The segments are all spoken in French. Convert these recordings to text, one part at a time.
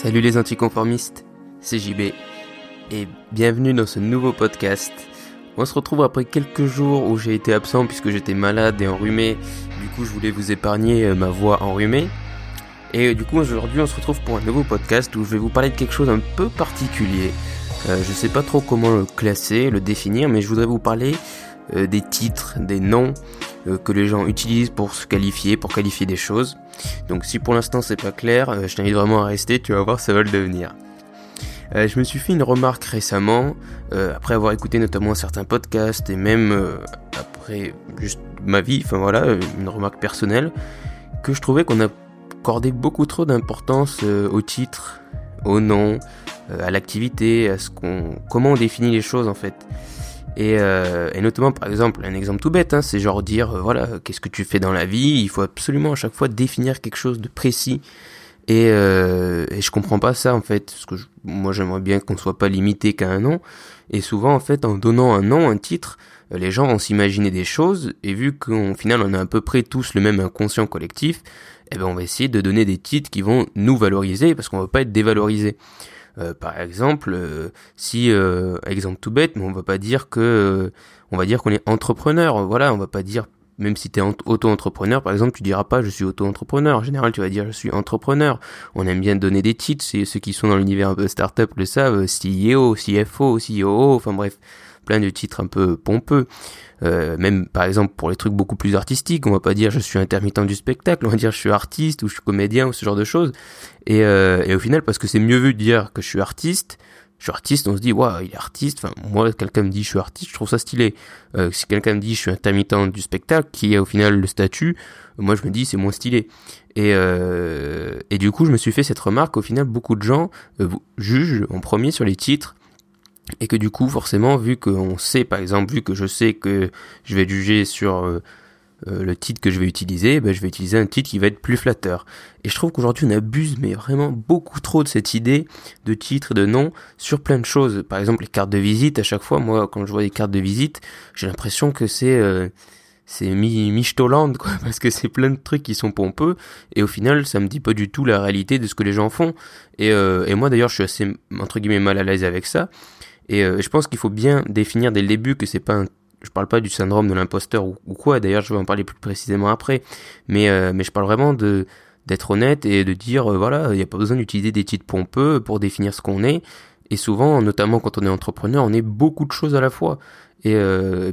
Salut les anticonformistes, c'est JB et bienvenue dans ce nouveau podcast. On se retrouve après quelques jours où j'ai été absent puisque j'étais malade et enrhumé. Du coup, je voulais vous épargner euh, ma voix enrhumée. Et du coup, aujourd'hui, on se retrouve pour un nouveau podcast où je vais vous parler de quelque chose un peu particulier. Euh, je sais pas trop comment le classer, le définir, mais je voudrais vous parler euh, des titres, des noms euh, que les gens utilisent pour se qualifier, pour qualifier des choses. Donc si pour l'instant c'est pas clair, euh, je t'invite vraiment à rester, tu vas voir ça va le devenir. je me suis fait une remarque récemment, après avoir écouté notamment certains podcasts et même après juste ma vie, enfin voilà, une remarque personnelle, que je trouvais qu'on accordait beaucoup trop d'importance au titre, au nom, à l'activité, à ce qu'on, comment on définit les choses en fait. Euh, et, notamment, par exemple, un exemple tout bête, hein, c'est genre dire, euh, voilà, qu'est-ce que tu fais dans la vie? Il faut absolument à chaque fois définir quelque chose de précis. Et, euh, et je comprends pas ça en fait, parce que moi j'aimerais bien qu'on soit pas limité qu'à un nom. Et souvent en fait, en donnant un nom, un titre, euh, les gens vont s'imaginer des choses. Et vu qu'au final on a à peu près tous le même inconscient collectif, eh ben on va essayer de donner des titres qui vont nous valoriser, parce qu'on va pas être dévalorisé. Euh, par exemple, euh, si euh, exemple tout bête, mais on va pas dire que on va dire qu'on est entrepreneur. Voilà, on va pas dire même si tu es auto-entrepreneur, par exemple, tu diras pas je suis auto-entrepreneur. En général, tu vas dire je suis entrepreneur. On aime bien donner des titres, c'est ceux qui sont dans l'univers un peu startup le savent, CEO, CFO, CEO, enfin bref, plein de titres un peu pompeux. Euh, même par exemple pour les trucs beaucoup plus artistiques, on va pas dire je suis intermittent du spectacle, on va dire je suis artiste ou je suis comédien ou ce genre de choses. Et, euh, et au final, parce que c'est mieux vu de dire que je suis artiste, je suis artiste, on se dit waouh il est artiste. Enfin moi quelqu'un me dit je suis artiste, je trouve ça stylé. Euh, si quelqu'un me dit je suis intermittent du spectacle, qui est au final le statut, moi je me dis c'est moins stylé. Et, du coup je me suis fait cette remarque. Au final beaucoup de gens jugent en premier sur les titres et que du coup forcément vu qu'on sait par exemple vu que je sais que je vais juger sur euh, euh, le titre que je vais utiliser ben, je vais utiliser un titre qui va être plus flatteur. Et je trouve qu'aujourd'hui on abuse mais vraiment beaucoup trop de cette idée de titre et de nom sur plein de choses. Par exemple les cartes de visite à chaque fois moi quand je vois des cartes de visite j'ai l'impression que c'est euh, c'est mi michtoland quoi parce que c'est plein de trucs qui sont pompeux et au final ça me dit pas du tout la réalité de ce que les gens font. Et, et moi d'ailleurs je suis assez entre guillemets mal à l'aise avec ça et euh, je pense qu'il faut bien définir dès le début que c'est pas un je parle pas du syndrome de l'imposteur ou, quoi, d'ailleurs je vais en parler plus précisément après, mais, euh, mais je parle vraiment de d'être honnête et de dire, euh, voilà, il n'y a pas besoin d'utiliser des titres pompeux pour définir ce qu'on est, et souvent, notamment quand on est entrepreneur, on est beaucoup de choses à la fois. Et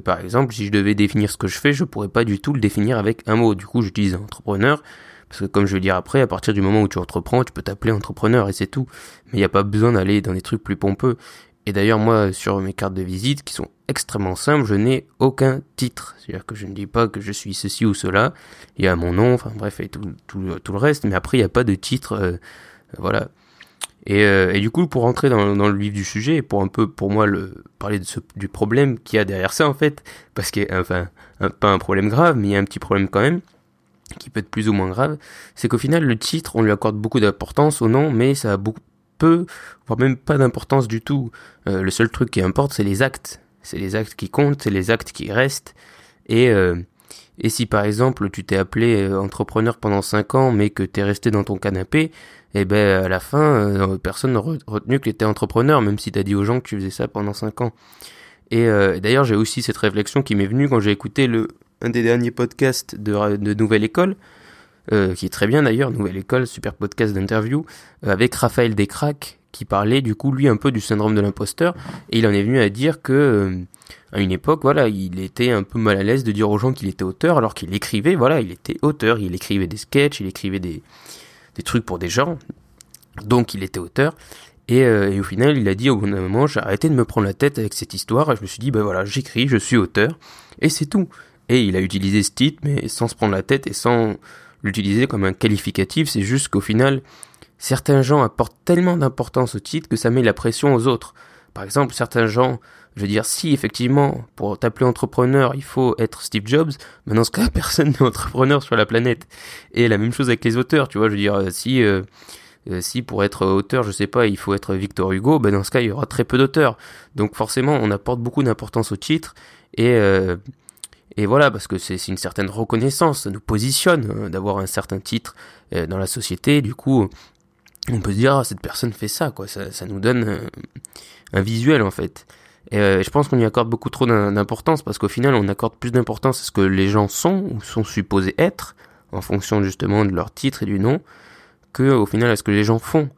par exemple, si je devais définir ce que je fais, je pourrais pas du tout le définir avec un mot. Du coup, j'utilise entrepreneur, parce que comme je vais dire après, à partir du moment où tu entreprends, tu peux t'appeler entrepreneur et c'est tout. Mais il n'y a pas besoin d'aller dans des trucs plus pompeux. Et d'ailleurs, moi, sur mes cartes de visite, qui sont extrêmement simples, je n'ai aucun titre. C'est-à-dire que je ne dis pas que je suis ceci ou cela. Il y a mon nom, enfin bref, et tout, tout, le reste. Mais après, il n'y a pas de titre. Euh, voilà. Et, euh, et, du coup, pour rentrer dans, le vif du sujet, et pour un peu, pour moi, le, parler de ce, du problème qu'il y a derrière ça, en fait, parce qu'il enfin, un, pas un problème grave, mais il y a un petit problème quand même, qui peut être plus ou moins grave, c'est qu'au final, le titre, on lui accorde beaucoup d'importance au nom, mais ça a beaucoup peu, voire même pas d'importance du tout. Euh, le seul truc qui importe, c'est les actes. C'est les actes qui comptent, c'est les actes qui restent. Et, euh, et si par exemple tu t'es appelé euh, entrepreneur pendant 5 ans, mais que t'es resté dans ton canapé, eh ben à la fin, personne n'a retenu que t'étais entrepreneur, même si t'as dit aux gens que tu faisais ça pendant 5 ans. Et d'ailleurs, j'ai aussi cette réflexion qui m'est venue quand j'ai écouté le un des derniers podcasts de, de Nouvelle École, euh, qui est très bien d'ailleurs, Nouvelle École, super podcast d'interview, euh, avec Raphaël Descraques, qui parlait du coup lui un peu du syndrome de l'imposteur, et il en est venu à dire que euh, à une époque, voilà, il était un peu mal à l'aise de dire aux gens qu'il était auteur, alors qu'il écrivait, voilà, il était auteur, il écrivait des sketchs, il écrivait des, des trucs pour des gens, donc il était auteur. Et, au final, il a dit au bout d'un moment, j'ai arrêté de me prendre la tête avec cette histoire, et je me suis dit, ben voilà, j'écris, je suis auteur, et c'est tout. Et il a utilisé ce titre, mais sans se prendre la tête et sans l'utiliser comme un qualificatif, c'est juste qu'au final, certains gens apportent tellement d'importance au titre que ça met la pression aux autres. Par exemple, certains gens, je veux dire, si effectivement, pour t'appeler entrepreneur, il faut être Steve Jobs, mais dans ce cas, personne n'est entrepreneur sur la planète. Et la même chose avec les auteurs, tu vois, je veux dire, si, euh, euh, si pour être auteur, je sais pas, il faut être Victor Hugo, ben dans ce cas, il y aura très peu d'auteurs. Donc forcément, on apporte beaucoup d'importance au titre, et, euh, et voilà, parce que c'est une certaine reconnaissance, ça nous positionne euh, d'avoir un certain titre euh, dans la société. Du coup, on peut se dire, ah, cette personne fait ça, quoi. Ça, nous donne un, un visuel, en fait. Et euh, je pense qu'on y accorde beaucoup trop d'importance parce qu'au final, on accorde plus d'importance à ce que les gens sont ou sont supposés être en fonction justement de leur titre et du nom que au final à ce que les gens font.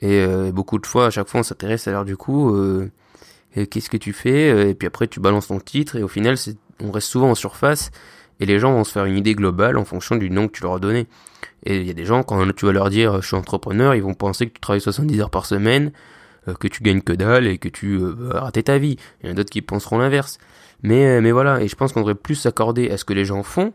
Et euh, beaucoup de fois, à chaque fois, on s'intéresse à leur du coup, euh, qu'est-ce que tu fais? Et puis après, tu balances ton titre et au final, on reste souvent en surface et les gens vont se faire une idée globale en fonction du nom que tu leur as donné. Et il y a des gens, quand tu vas leur dire je suis entrepreneur, ils vont penser que tu travailles 70 heures par semaine, euh, que tu gagnes que dalle et que tu euh, vas rater ta vie. Il y en a d'autres qui penseront l'inverse. Mais, euh, voilà, et je pense qu'on devrait plus s'accorder à ce que les gens font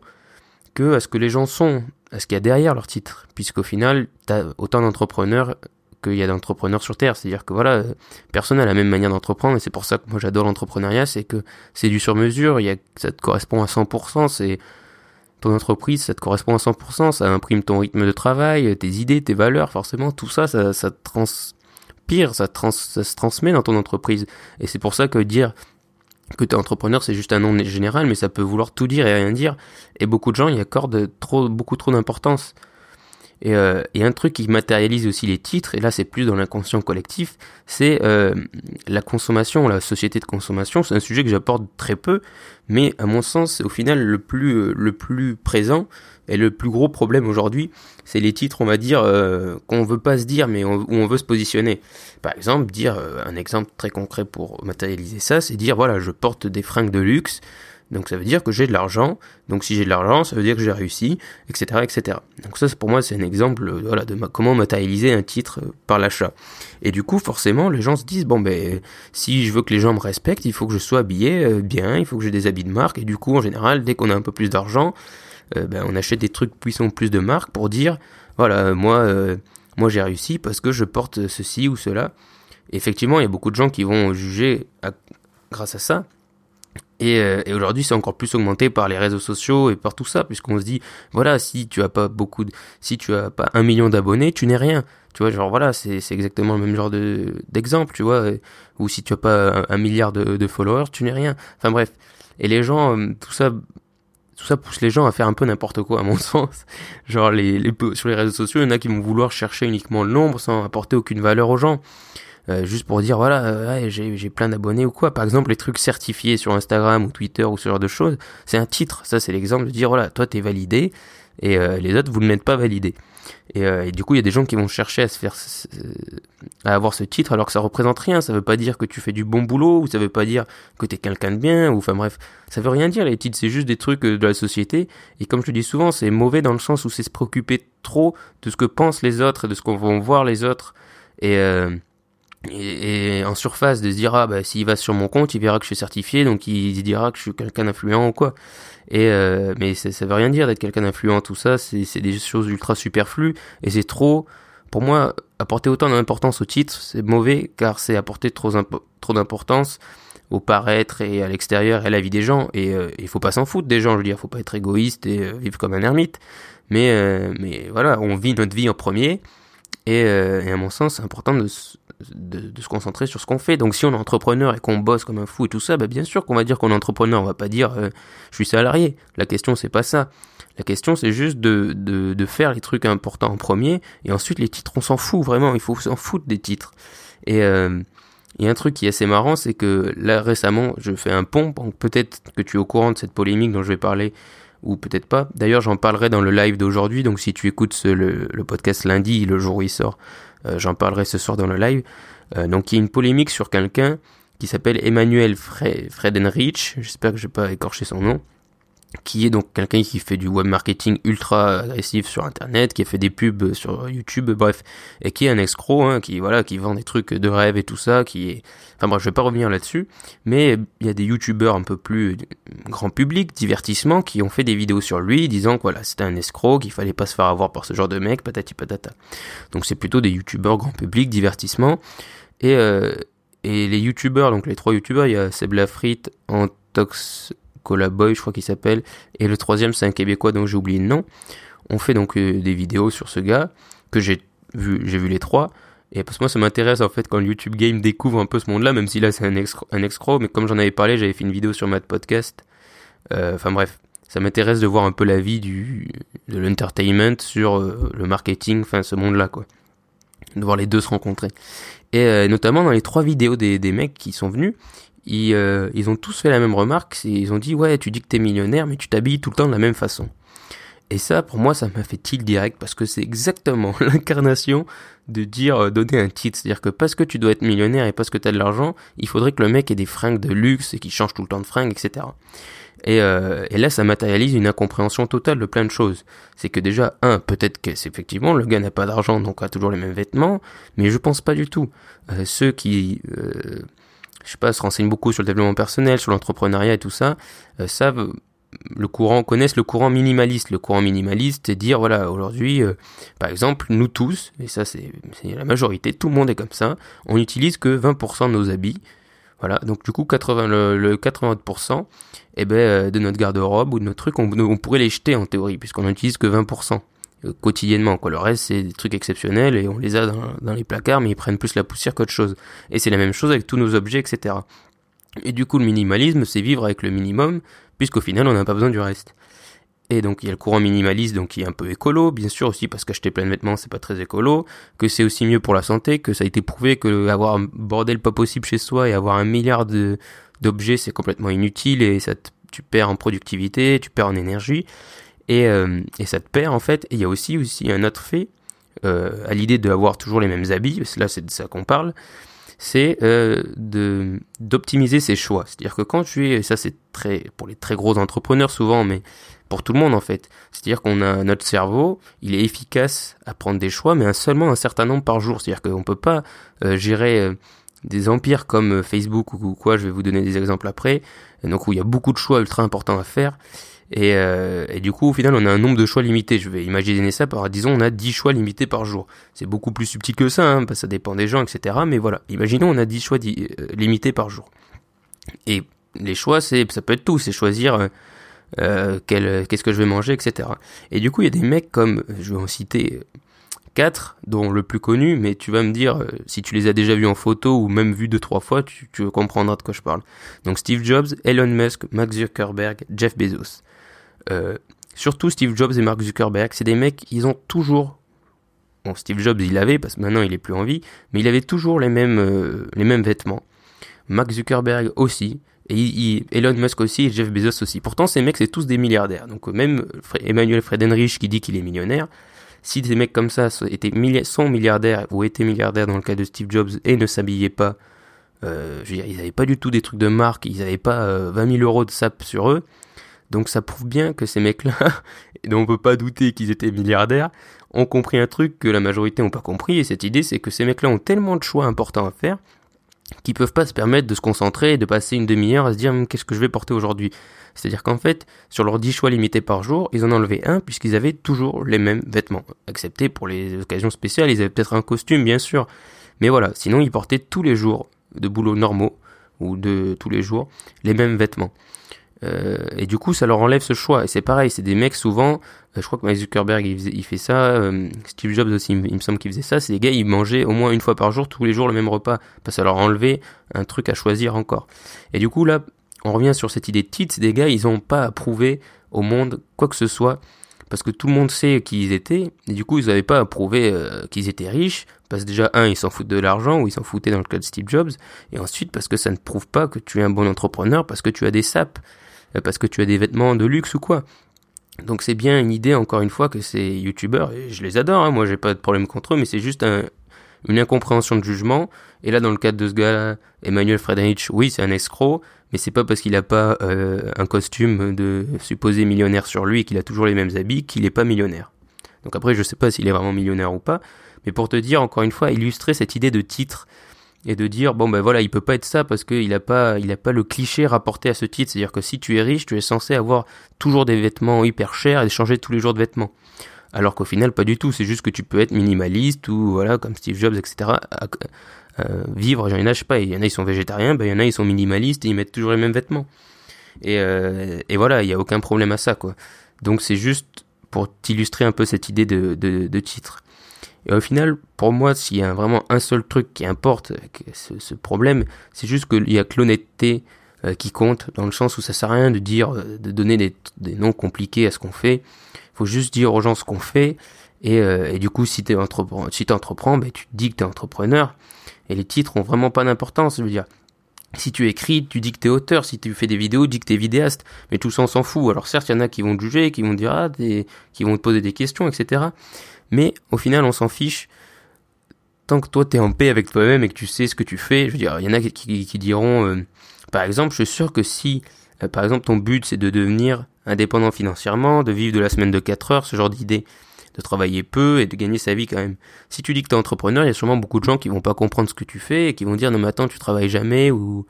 que à ce que les gens sont, à ce qu'il y a derrière leur titre. Puisqu'au final, t'as autant d'entrepreneurs qu'il y a d'entrepreneurs sur Terre. C'est-à-dire que voilà, personne n'a la même manière d'entreprendre et c'est pour ça que moi j'adore l'entrepreneuriat, c'est que c'est du sur-mesure, ça te correspond à 100%, c'est ton entreprise, ça te correspond à 100%, ça imprime ton rythme de travail, tes idées, tes valeurs, forcément, tout ça, ça, ça trans, pire, ça, ça se transmet dans ton entreprise. Et c'est pour ça que dire que tu es entrepreneur, c'est juste un nom général, mais ça peut vouloir tout dire et rien dire. Et beaucoup de gens y accordent trop, beaucoup trop d'importance. Et, euh, et, un truc qui matérialise aussi les titres, et là c'est plus dans l'inconscient collectif, c'est euh, la consommation, la société de consommation. C'est un sujet que j'apporte très peu, mais à mon sens, au final, le plus, euh, le plus présent et le plus gros problème aujourd'hui, c'est les titres, on va dire, qu'on veut pas se dire, mais où on veut se positionner. Par exemple, dire un exemple très concret pour matérialiser ça, c'est dire voilà, je porte des fringues de luxe. Donc ça veut dire que j'ai de l'argent. Donc si j'ai de l'argent, ça veut dire que j'ai réussi, etc., etc. Donc ça, pour moi, c'est un exemple, euh, voilà, de comment matérialiser un titre euh, par l'achat. Et du coup, forcément, les gens se disent bon ben, si je veux que les gens me respectent, il faut que je sois habillé euh, bien, il faut que j'ai des habits de marque. Et du coup, en général, dès qu'on a un peu plus d'argent, ben, on achète des trucs puissants plus de marque pour dire voilà, moi, moi j'ai réussi parce que je porte ceci ou cela. effectivement, il y a beaucoup de gens qui vont juger grâce à ça. Et, euh, et aujourd'hui, c'est encore plus augmenté par les réseaux sociaux et par tout ça, puisqu'on se dit, voilà, si tu as pas beaucoup, de, si tu as pas un million d'abonnés, tu n'es rien. Tu vois, genre voilà, c'est exactement le même genre de d'exemple, tu vois. Ou si tu as pas un, milliard de, de, followers, tu n'es rien. Enfin bref. Et les gens, euh, tout ça, tout ça pousse les gens à faire un peu n'importe quoi, à mon sens. Genre les, les sur les réseaux sociaux, il y en a qui vont vouloir chercher uniquement le nombre sans apporter aucune valeur aux gens. Euh, juste pour dire voilà euh, j'ai plein d'abonnés ou quoi. Par exemple les trucs certifiés sur Instagram ou Twitter ou ce genre de choses c'est un titre. Ça c'est l'exemple de dire voilà toi t'es validé et euh, les autres vous ne l'êtes pas validé. Et, et, du coup il y a des gens qui vont chercher à se faire à avoir ce titre alors que ça représente rien. Ça veut pas dire que tu fais du bon boulot ou ça veut pas dire que t'es quelqu'un de bien ou enfin bref ça veut rien dire les titres. C'est juste des trucs de la société. Et comme je te dis souvent c'est mauvais dans le sens où c'est se préoccuper trop de ce que pensent les autres et de ce qu'on vont voir les autres. Et et, en surface de se dire ah bah s'il va sur mon compte il verra que je suis certifié donc il, dira que je suis quelqu'un d'influent ou quoi. Et euh, mais ça, ça veut rien dire d'être quelqu'un d'influent. Tout ça c'est c'est des choses ultra superflues et c'est trop pour moi apporter autant d'importance au titre c'est mauvais car c'est apporter trop trop d'importance au paraître et à l'extérieur et à la vie des gens. Et euh, il faut pas s'en foutre des gens je veux dire faut pas être égoïste et euh, vivre comme un ermite. Mais euh, mais voilà on vit notre vie en premier et, et à mon sens c'est important de de, se concentrer sur ce qu'on fait. Donc si on est entrepreneur et qu'on bosse comme un fou et tout ça, bah bien sûr qu'on va dire qu'on est entrepreneur, on va pas dire euh, je suis salarié. La question c'est pas ça. La question c'est juste de, de, de, faire les trucs importants en premier et ensuite les titres on s'en fout vraiment, il faut s'en foutre des titres. Et euh, y a un truc qui est assez marrant, c'est que là récemment je fais un pont, donc peut-être que tu es au courant de cette polémique dont je vais parler ou peut-être pas. D'ailleurs, j'en parlerai dans le live d'aujourd'hui, donc si tu écoutes le, le, podcast lundi, le jour où il sort, euh, j'en parlerai ce soir dans le live. Euh, donc il y a une polémique sur quelqu'un qui s'appelle Emmanuel Fredenrich, j'espère que je vais pas écorcher son nom, qui est donc quelqu'un qui fait du web marketing ultra agressif sur internet, qui a fait des pubs sur YouTube, bref, et qui est un escroc, hein, qui voilà, qui vend des trucs de rêve et tout ça, qui est, enfin bref, je vais pas revenir là-dessus, mais il y a des youtubeurs un peu plus grand public, divertissement, qui ont fait des vidéos sur lui, disant que voilà, c'était un escroc, qu'il fallait pas se faire avoir par ce genre de mec, patati patata. Donc c'est plutôt des youtubeurs grand public, divertissement, et euh, et les youtubeurs, donc les trois youtubeurs, il y a Seb Lafrit, Antox Colaboy, je crois qu'il s'appelle, et le troisième c'est un Québécois dont j'ai oublié le nom. On fait donc euh, des vidéos sur ce gars que j'ai vu, j'ai vu les trois. Et parce que moi ça m'intéresse en fait quand YouTube Game découvre un peu ce monde-là, même si là c'est un, un escroc, mais comme j'en avais parlé, j'avais fait une vidéo sur Mad Podcast. Euh, enfin bref, ça m'intéresse de voir un peu la vie du de l'entertainment sur euh, le marketing, enfin ce monde-là quoi. de voir les deux se rencontrer. Et notamment dans les trois vidéos des mecs qui sont venus, ils, ils ont tous fait la même remarque, ils ont dit ouais tu dis que t'es millionnaire mais tu t'habilles tout le temps de la même façon. Et ça, pour moi, ça m'a fait tilt direct parce que c'est exactement l'incarnation de dire euh, donner un titre. C'est-à-dire que parce que tu dois être millionnaire et parce que tu as de l'argent, il faudrait que le mec ait des fringues de luxe et qu'il change tout le temps de fringues, etc. Et, euh, et, là, ça matérialise une incompréhension totale de plein de choses. C'est que déjà, un, peut-être que c'est effectivement le gars n'a pas d'argent, donc a toujours les mêmes vêtements, mais je pense pas du tout. Euh, ceux qui, euh, je sais pas, se renseignent beaucoup sur le développement personnel, sur l'entrepreneuriat et tout ça, euh, savent le courant connaissent le courant minimaliste. Le courant minimaliste, c'est dire voilà aujourd'hui, euh, par exemple, nous tous, et ça c'est la majorité, tout le monde est comme ça, on n'utilise que 20% de nos habits. Voilà, donc du coup 80 le, 80% eh ben, euh, de notre garde-robe ou de notre truc, on, pourrait les jeter en théorie, puisqu'on n'utilise que 20% euh, quotidiennement. Quoi. Le reste, c'est des trucs exceptionnels et on les a dans, les placards, mais ils prennent plus la poussière qu'autre chose. Et c'est la même chose avec tous nos objets, etc. Et du coup, le minimalisme, c'est vivre avec le minimum, puisqu'au final on n'a pas besoin du reste. Et donc il y a le courant minimaliste donc qui est un peu écolo, bien sûr aussi parce qu'acheter plein de vêtements c'est pas très écolo, que c'est aussi mieux pour la santé, que ça a été prouvé que avoir un bordel pas possible chez soi et avoir un milliard de d'objets c'est complètement inutile et ça tu perds en productivité, tu perds en énergie et, euh, et ça te perd en fait. Et il y a aussi aussi un autre fait euh, à l'idée d'avoir toujours les mêmes habits, là c'est de ça qu'on parle, c'est euh, d'optimiser ses choix. C'est-à-dire que quand tu es, ça c'est très pour les très gros entrepreneurs souvent, mais pour tout le monde en fait. C'est-à-dire qu'on a notre cerveau, il est efficace à prendre des choix, mais seulement un certain nombre par jour. C'est-à-dire qu'on peut pas gérer des empires comme Facebook ou quoi. Je vais vous donner des exemples après. donc où il y a beaucoup de choix ultra importants à faire. Et, euh, et, du coup, au final, on a un nombre de choix limité. Je vais imaginer ça par, disons, on a 10 choix limités par jour. C'est beaucoup plus subtil que ça, hein, parce que ça dépend des gens, etc. Mais voilà, imaginons, on a 10 choix euh, limités par jour. Et les choix, c'est, ça peut être tout, c'est choisir euh, euh qu'est-ce que je vais manger, etc. Et du coup, il y a des mecs comme, je vais en citer 4, dont le plus connu, mais tu vas me dire, si tu les as déjà vus en photo ou même vus deux, trois fois, tu, comprendras de quoi je parle. Donc Steve Jobs, Elon Musk, Max Zuckerberg, Jeff Bezos. Euh, surtout Steve Jobs et Mark Zuckerberg, c'est des mecs, ils ont toujours Bon, Steve Jobs, il avait, parce que maintenant il est plus en vie, mais il avait toujours les mêmes, euh, les mêmes vêtements. Mark Zuckerberg aussi, et Elon Musk aussi, et Jeff Bezos aussi. Pourtant, ces mecs, c'est tous des milliardaires. Donc même Emmanuel Fredenrich qui dit qu'il est millionnaire, si des mecs comme ça étaient sont milliardaires ou étaient milliardaires dans le cas de Steve Jobs et ne s'habillaient pas, euh, je veux dire, ils n'avaient pas du tout des trucs de marque, ils n'avaient pas euh, 20 000 euros de sap sur eux, donc ça prouve bien que ces mecs-là, dont on peut pas douter qu'ils étaient milliardaires, ont compris un truc que la majorité n'ont pas compris, et cette idée c'est que ces mecs-là ont tellement de choix importants à faire qu'ils peuvent pas se permettre de se concentrer et de passer une demi-heure à se dire hum, qu'est-ce que je vais porter aujourd'hui? C'est-à-dire qu'en fait, sur leurs 10 choix limités par jour, ils en enlevé un puisqu'ils avaient toujours les mêmes vêtements. Excepté pour les occasions spéciales, ils avaient peut-être un costume bien sûr. Mais voilà, sinon ils portaient tous les jours de boulot normaux ou de tous les jours les mêmes vêtements. Euh, et du coup, ça leur enlève ce choix. Et c'est pareil, c'est des mecs souvent, euh, je crois que Mike Zuckerberg il, fait ça, euh, Steve Jobs aussi, il, me semble qu'il faisait ça. C'est des gars, ils mangeaient au moins une fois par jour, tous les jours le même repas, parce que ça leur enlevait un truc à choisir encore. Et du coup, là, on revient sur cette idée de titre. Des gars, ils n'ont pas à prouver au monde quoi que ce soit, parce que tout le monde sait qui ils étaient. Et du coup, ils n'avaient pas à prouver qu'ils étaient riches, parce que déjà, un, ils s'en foutent de l'argent, ou ils s'en foutaient dans le cas de Steve Jobs, et ensuite parce que ça ne prouve pas que tu es un bon entrepreneur, parce que tu as des sapes. Euh, parce que tu as des vêtements de luxe ou quoi. Donc c'est bien une idée, encore une fois, que ces youtubeurs, je les adore, hein, moi j'ai pas de problème contre eux, mais c'est juste une incompréhension de jugement. Et là, dans le cadre de ce gars Emmanuel Friedrich, oui, c'est un escroc, mais c'est pas parce qu'il a pas euh, un costume de supposé millionnaire sur lui et qu'il a toujours les mêmes habits qu'il est pas millionnaire. Donc après, je sais pas s'il est vraiment millionnaire ou pas, mais pour te dire, encore une fois, illustrer cette idée de titre et de dire bon ben voilà il peut pas être ça parce qu'il a pas il a pas le cliché rapporté à ce titre. C'est à dire que si tu es riche tu es censé avoir toujours des vêtements hyper chers et changer tous les jours de vêtements. Alors qu'au final pas du tout. C'est juste que tu peux être minimaliste ou voilà comme Steve Jobs etc euh, vivre. Il y pas il y en a ils sont végétariens ben il y en a ils sont minimalistes et ils mettent toujours les mêmes vêtements. Et, euh, voilà il y a aucun problème à ça quoi. Donc c'est juste pour t'illustrer un peu cette idée de, de, de titre et au final, pour moi, s'il y a vraiment un seul truc qui importe, ce, problème, c'est juste qu'il y a que l'honnêteté euh, qui compte, dans le sens où ça sert à rien de dire, euh, de donner des, noms compliqués à ce qu'on fait. Il faut juste dire aux gens ce qu'on fait Et, euh, du coup, si tu entreprends, si ben, tu te dis que tu es entrepreneur. Et les titres ont vraiment pas d'importance. Dire, si tu écris, tu dis que t'es auteur. Si tu fais des vidéos, tu dis que t'es vidéaste. Mais tout ça, on s'en fout. Alors certes, il y en a qui vont te juger, qui vont te dire, ah, qui vont te poser des questions, etc. Mais au final, on s'en fiche. Tant que toi, t'es en paix avec toi-même et que tu sais ce que tu fais. Je veux dire, il y en a qui, diront, euh, par exemple, je suis sûr que si, euh, par exemple, ton but, c'est de devenir indépendant financièrement, de vivre de la semaine de 4 heures, ce genre d'idée, de travailler peu et de gagner sa vie quand même. Si tu dis que tu es entrepreneur, il y a sûrement beaucoup de gens qui vont pas comprendre ce que tu fais et qui vont dire non mais attends, tu travailles jamais ou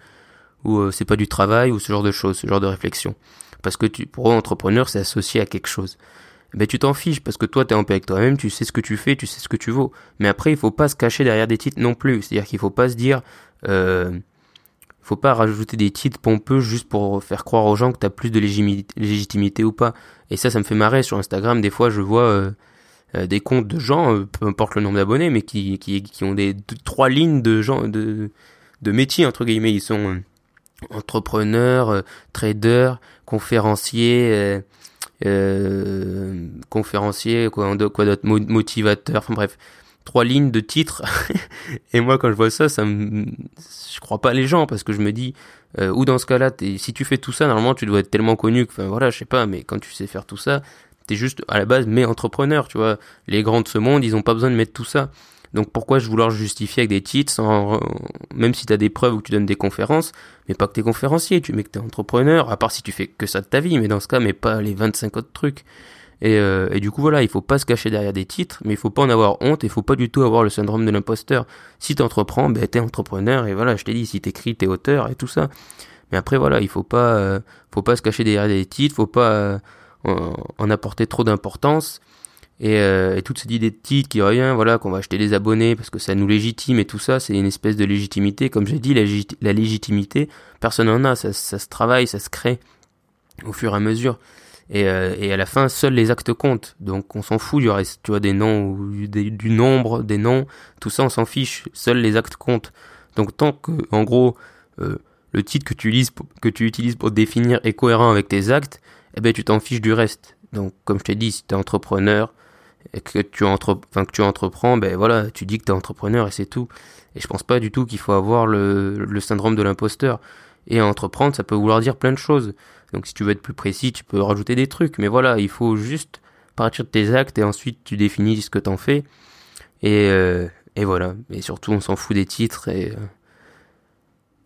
ou euh, c'est pas du travail ou ce genre de choses, ce genre de réflexion. Parce que tu, pour eux, entrepreneur, c'est associé à quelque chose. Ben tu t'en fiches parce que toi t'es en paix avec toi-même, tu sais ce que tu fais, tu sais ce que tu vaux. Mais après il faut pas se cacher derrière des titres non plus. C'est-à-dire qu'il faut pas se dire euh, faut pas rajouter des titres pompeux juste pour faire croire aux gens que t'as plus de légitimité ou pas. Et ça, ça me fait marrer sur Instagram. Des fois, je vois euh, euh, des comptes de gens, euh, peu importe le nombre d'abonnés, mais qui, qui, ont des trois lignes de gens de de métiers entre guillemets. Ils sont entrepreneurs, traders, conférenciers. Euh, conférencier, quoi, d'autre, motivateur, enfin bref, trois lignes de titres. et moi, quand je vois ça, ça me, je crois pas les gens parce que je me dis, euh, ou dans ce cas-là, si tu fais tout ça, normalement, tu dois être tellement connu que, enfin voilà, je sais pas, mais quand tu sais faire tout ça, t'es juste à la base mais entrepreneur, tu vois. Les grands de ce monde, ils ont pas besoin de mettre tout ça. Donc pourquoi je vouloir justifier avec des titres sans, même si t'as des preuves ou que tu donnes des conférences, mais pas que t'es conférencier, tu mets que t'es entrepreneur, à part si tu fais que ça de ta vie, mais dans ce cas, mais pas les 25 autres trucs. Et, euh, et, du coup voilà, il faut pas se cacher derrière des titres, mais il faut pas en avoir honte, et il faut pas du tout avoir le syndrome de l'imposteur. Si t'entreprends, ben t'es entrepreneur, et voilà, je t'ai dit, si t'écris, t'es auteur, et tout ça. Mais après voilà, il faut pas, euh, faut pas se cacher derrière des titres, faut pas euh, en, apporter trop d'importance. Et, euh, et toute cette idée de titre qui revient, voilà, qu'on va acheter des abonnés parce que ça nous légitime et tout ça, c'est une espèce de légitimité. Comme j'ai dit, la, légitimité, personne n'en a, ça, se travaille, ça se crée au fur et à mesure. Et, euh, et, à la fin, seuls les actes comptent. Donc on s'en fout, y aurait tu vois, des noms ou du nombre, des noms, tout ça on s'en fiche. Seuls les actes comptent. Donc tant que, en gros, euh, le titre que tu, utilises, que tu utilises pour définir est cohérent avec tes actes, eh ben tu t'en fiches du reste. Donc comme je t'ai dit, si tu es entrepreneur et que tu, que tu entreprends, ben voilà, tu dis que tu es entrepreneur et c'est tout. Et je pense pas du tout qu'il faut avoir le, le syndrome de l'imposteur. Et entreprendre, ça peut vouloir dire plein de choses. Donc si tu veux être plus précis, tu peux rajouter des trucs. Mais voilà, il faut juste partir de tes actes et ensuite tu définis ce que t'en fais. Et, euh, et voilà. Et surtout, on s'en fout des titres et... Euh,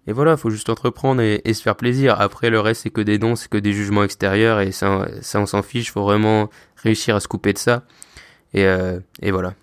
et voilà, faut juste entreprendre et, se faire plaisir. Après, le reste, c'est que des dons, c'est que des jugements extérieurs, et ça, ça on s'en fiche. Faut vraiment réussir à se couper de ça. Et, euh, et voilà.